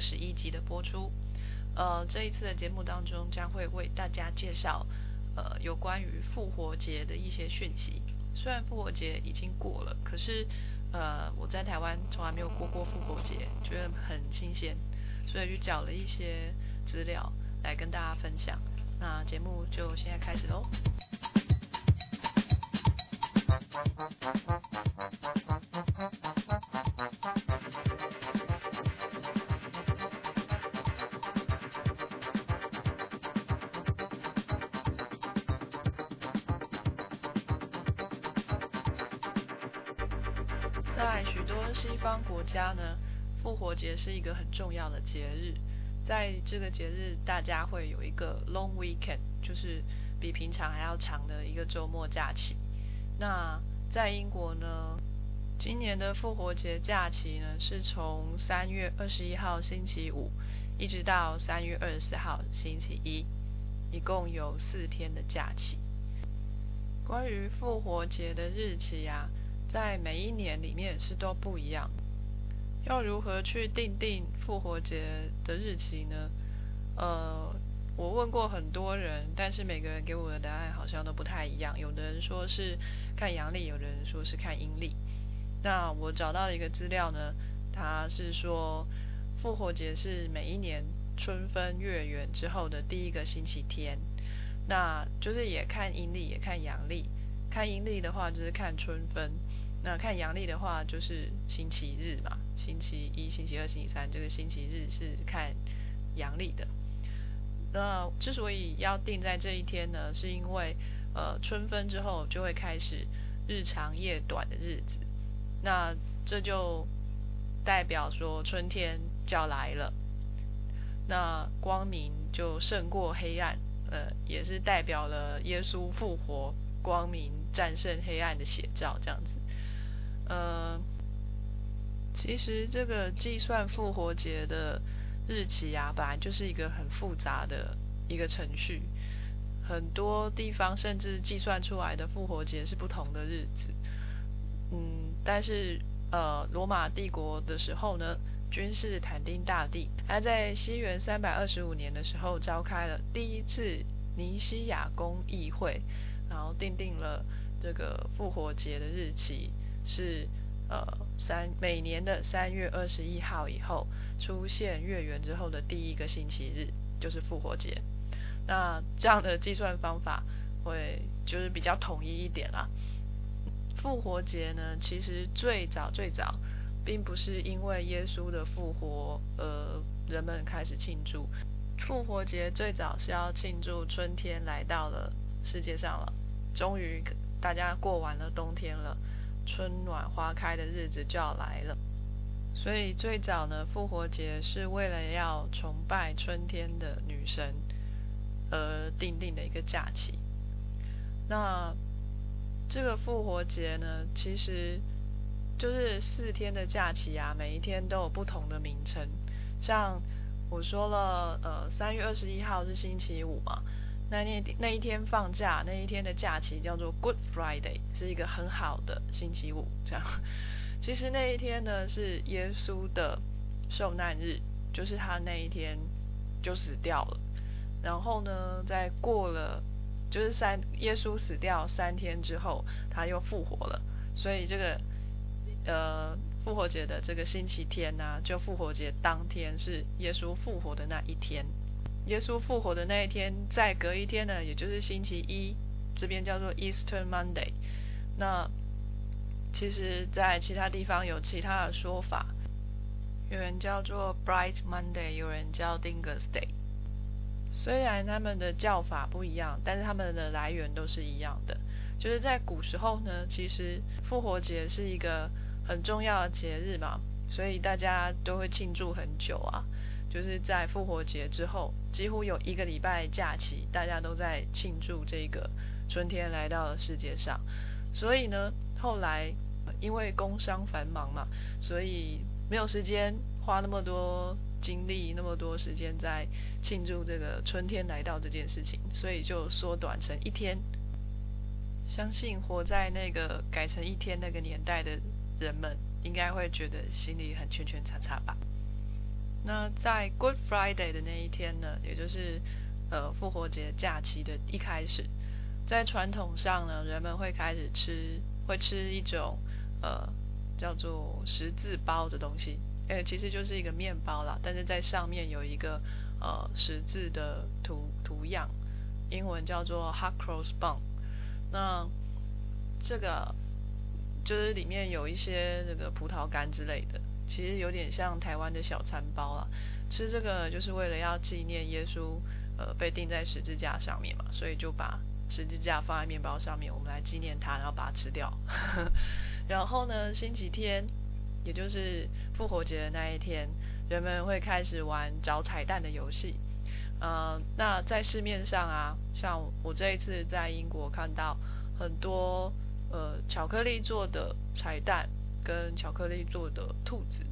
十一集的播出。呃，这一次的节目当中将会为大家介绍呃有关于复活节的一些讯息。虽然复活节已经过了，可是呃我在台湾从来没有过过复活节，觉得很新鲜，所以就找了一些资料来跟大家分享。那节目就现在开始喽。在许多西方国家呢，复活节是一个很重要的节日。在这个节日，大家会有一个 long weekend，就是比平常还要长的一个周末假期。那在英国呢，今年的复活节假期呢，是从三月二十一号星期五，一直到三月二十四号星期一，一共有四天的假期。关于复活节的日期啊。在每一年里面是都不一样。要如何去定定复活节的日期呢？呃，我问过很多人，但是每个人给我的答案好像都不太一样。有的人说是看阳历，有的人说是看阴历。那我找到一个资料呢，它是说复活节是每一年春分月圆之后的第一个星期天。那就是也看阴历，也看阳历。看阴历的话，就是看春分。那看阳历的话，就是星期日嘛，星期一、星期二、星期三，这个星期日是看阳历的。那之所以要定在这一天呢，是因为呃春分之后就会开始日长夜短的日子，那这就代表说春天就要来了，那光明就胜过黑暗，呃，也是代表了耶稣复活，光明战胜黑暗的写照，这样子。呃，其实这个计算复活节的日期啊，本来就是一个很复杂的一个程序，很多地方甚至计算出来的复活节是不同的日子。嗯，但是呃，罗马帝国的时候呢，君士坦丁大帝他在西元三百二十五年的时候召开了第一次尼西亚公议会，然后定定了这个复活节的日期。是呃三每年的三月二十一号以后出现月圆之后的第一个星期日就是复活节。那这样的计算方法会就是比较统一一点啦。复活节呢，其实最早最早并不是因为耶稣的复活呃人们开始庆祝。复活节最早是要庆祝春天来到了世界上了，终于大家过完了冬天了。春暖花开的日子就要来了，所以最早呢，复活节是为了要崇拜春天的女神而定定的一个假期。那这个复活节呢，其实就是四天的假期啊，每一天都有不同的名称。像我说了，呃，三月二十一号是星期五嘛。那那那一天放假，那一天的假期叫做 Good Friday，是一个很好的星期五。这样，其实那一天呢是耶稣的受难日，就是他那一天就死掉了。然后呢，在过了就是三耶稣死掉三天之后，他又复活了。所以这个呃复活节的这个星期天呢，就复活节当天是耶稣复活的那一天。耶稣复活的那一天，再隔一天呢，也就是星期一，这边叫做 Easter Monday。那其实，在其他地方有其他的说法，有人叫做 Bright Monday，有人叫 Dingus Day。虽然他们的叫法不一样，但是他们的来源都是一样的。就是在古时候呢，其实复活节是一个很重要的节日嘛，所以大家都会庆祝很久啊。就是在复活节之后，几乎有一个礼拜假期，大家都在庆祝这个春天来到了世界上。所以呢，后来因为工商繁忙嘛，所以没有时间花那么多精力、那么多时间在庆祝这个春天来到这件事情，所以就缩短成一天。相信活在那个改成一天那个年代的人们，应该会觉得心里很圈圈叉叉吧。那在 Good Friday 的那一天呢，也就是呃复活节假期的一开始，在传统上呢，人们会开始吃，会吃一种呃叫做十字包的东西，诶，其实就是一个面包啦，但是在上面有一个呃十字的图图样，英文叫做 Hot Cross Bun。那这个就是里面有一些这个葡萄干之类的。其实有点像台湾的小餐包啊，吃这个就是为了要纪念耶稣，呃，被钉在十字架上面嘛，所以就把十字架放在面包上面，我们来纪念他，然后把它吃掉。然后呢，星期天，也就是复活节的那一天，人们会开始玩找彩蛋的游戏。呃，那在市面上啊，像我这一次在英国看到很多呃巧克力做的彩蛋。跟巧克力做的兔子，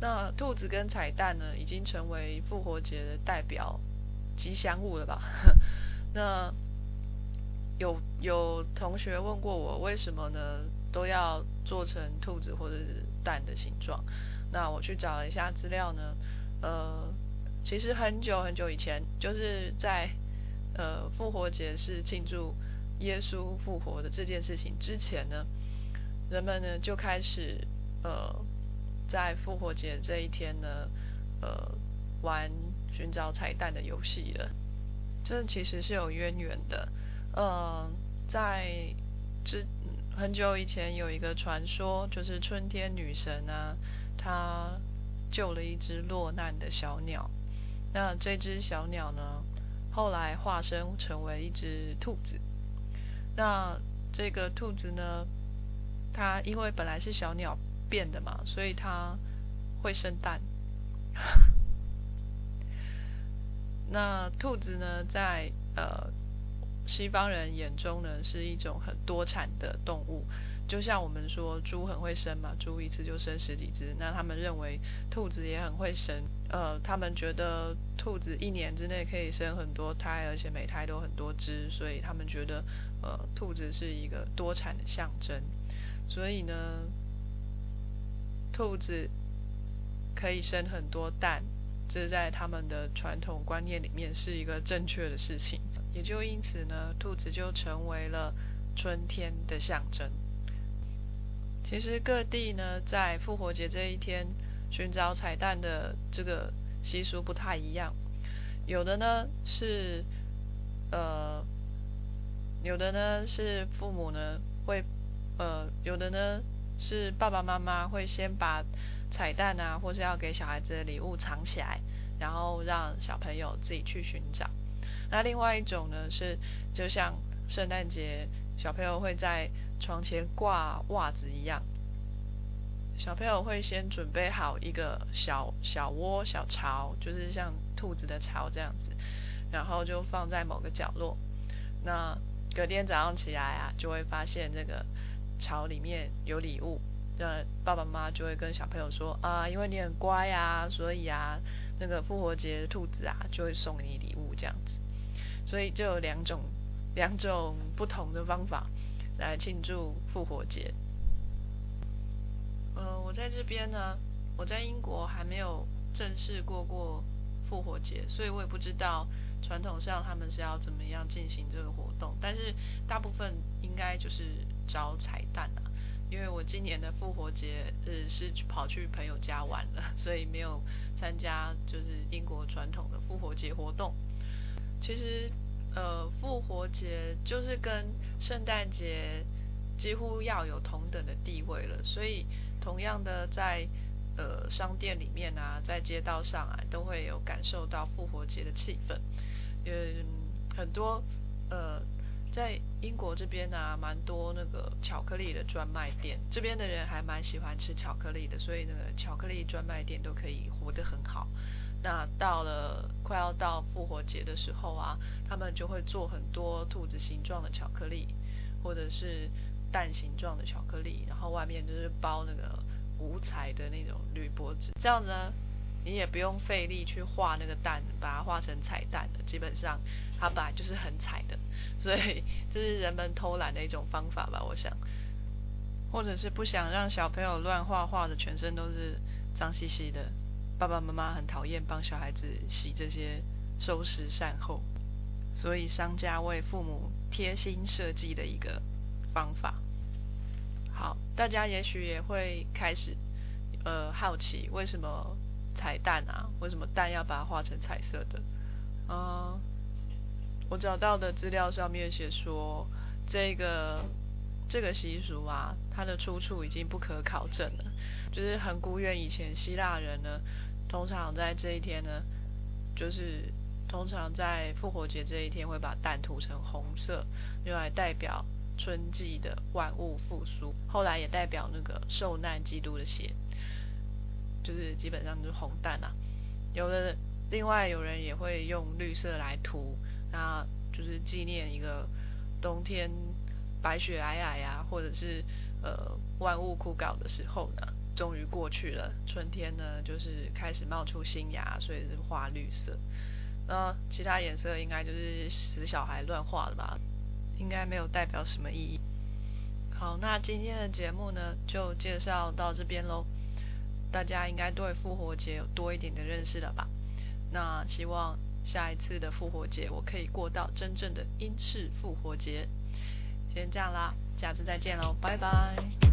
那兔子跟彩蛋呢，已经成为复活节的代表吉祥物了吧？那有有同学问过我，为什么呢都要做成兔子或者是蛋的形状？那我去找了一下资料呢，呃，其实很久很久以前，就是在呃复活节是庆祝耶稣复活的这件事情之前呢。人们呢就开始呃在复活节这一天呢呃玩寻找彩蛋的游戏了。这其实是有渊源的。嗯，在之很久以前有一个传说，就是春天女神呢，她救了一只落难的小鸟。那这只小鸟呢，后来化身成为一只兔子。那这个兔子呢？它因为本来是小鸟变的嘛，所以它会生蛋。那兔子呢，在呃西方人眼中呢，是一种很多产的动物。就像我们说猪很会生嘛，猪一次就生十几只。那他们认为兔子也很会生，呃，他们觉得兔子一年之内可以生很多胎，而且每胎都很多只，所以他们觉得呃兔子是一个多产的象征。所以呢，兔子可以生很多蛋，这在他们的传统观念里面是一个正确的事情。也就因此呢，兔子就成为了春天的象征。其实各地呢，在复活节这一天寻找彩蛋的这个习俗不太一样。有的呢是呃，有的呢是父母呢会。呃，有的呢是爸爸妈妈会先把彩蛋啊，或是要给小孩子的礼物藏起来，然后让小朋友自己去寻找。那另外一种呢是，就像圣诞节小朋友会在床前挂袜子一样，小朋友会先准备好一个小小窝、小巢，就是像兔子的巢这样子，然后就放在某个角落。那隔天早上起来啊，就会发现这个。巢里面有礼物，那爸爸妈妈就会跟小朋友说啊，因为你很乖啊，所以啊，那个复活节兔子啊就会送你礼物这样子，所以就有两种两种不同的方法来庆祝复活节。呃，我在这边呢，我在英国还没有正式过过复活节，所以我也不知道。传统上他们是要怎么样进行这个活动？但是大部分应该就是找彩蛋啊，因为我今年的复活节是是跑去朋友家玩了，所以没有参加就是英国传统的复活节活动。其实呃复活节就是跟圣诞节几乎要有同等的地位了，所以同样的在呃商店里面啊，在街道上啊，都会有感受到复活节的气氛。嗯，很多呃，在英国这边呢，蛮多那个巧克力的专卖店，这边的人还蛮喜欢吃巧克力的，所以那个巧克力专卖店都可以活得很好。那到了快要到复活节的时候啊，他们就会做很多兔子形状的巧克力，或者是蛋形状的巧克力，然后外面就是包那个五彩的那种铝箔纸，这样子呢。你也不用费力去画那个蛋，把它画成彩蛋的，基本上它本来就是很彩的，所以这是人们偷懒的一种方法吧，我想。或者是不想让小朋友乱画画的全身都是脏兮兮的，爸爸妈妈很讨厌帮小孩子洗这些收拾善后，所以商家为父母贴心设计的一个方法。好，大家也许也会开始呃好奇，为什么彩蛋啊？为什么蛋要把它画成彩色的？嗯，我找到的资料上面写说，这个这个习俗啊，它的出处已经不可考证了。就是很古远以前，希腊人呢，通常在这一天呢，就是通常在复活节这一天会把蛋涂成红色，用来代表。春季的万物复苏，后来也代表那个受难基督的血，就是基本上就是红蛋啊。有的另外有人也会用绿色来涂，那就是纪念一个冬天白雪皑皑呀，或者是呃万物枯槁的时候呢，终于过去了，春天呢就是开始冒出新芽，所以是画绿色。那其他颜色应该就是死小孩乱画的吧。应该没有代表什么意义。好，那今天的节目呢，就介绍到这边喽。大家应该对复活节有多一点的认识了吧？那希望下一次的复活节，我可以过到真正的英式复活节。先这样啦，下次再见喽，拜拜。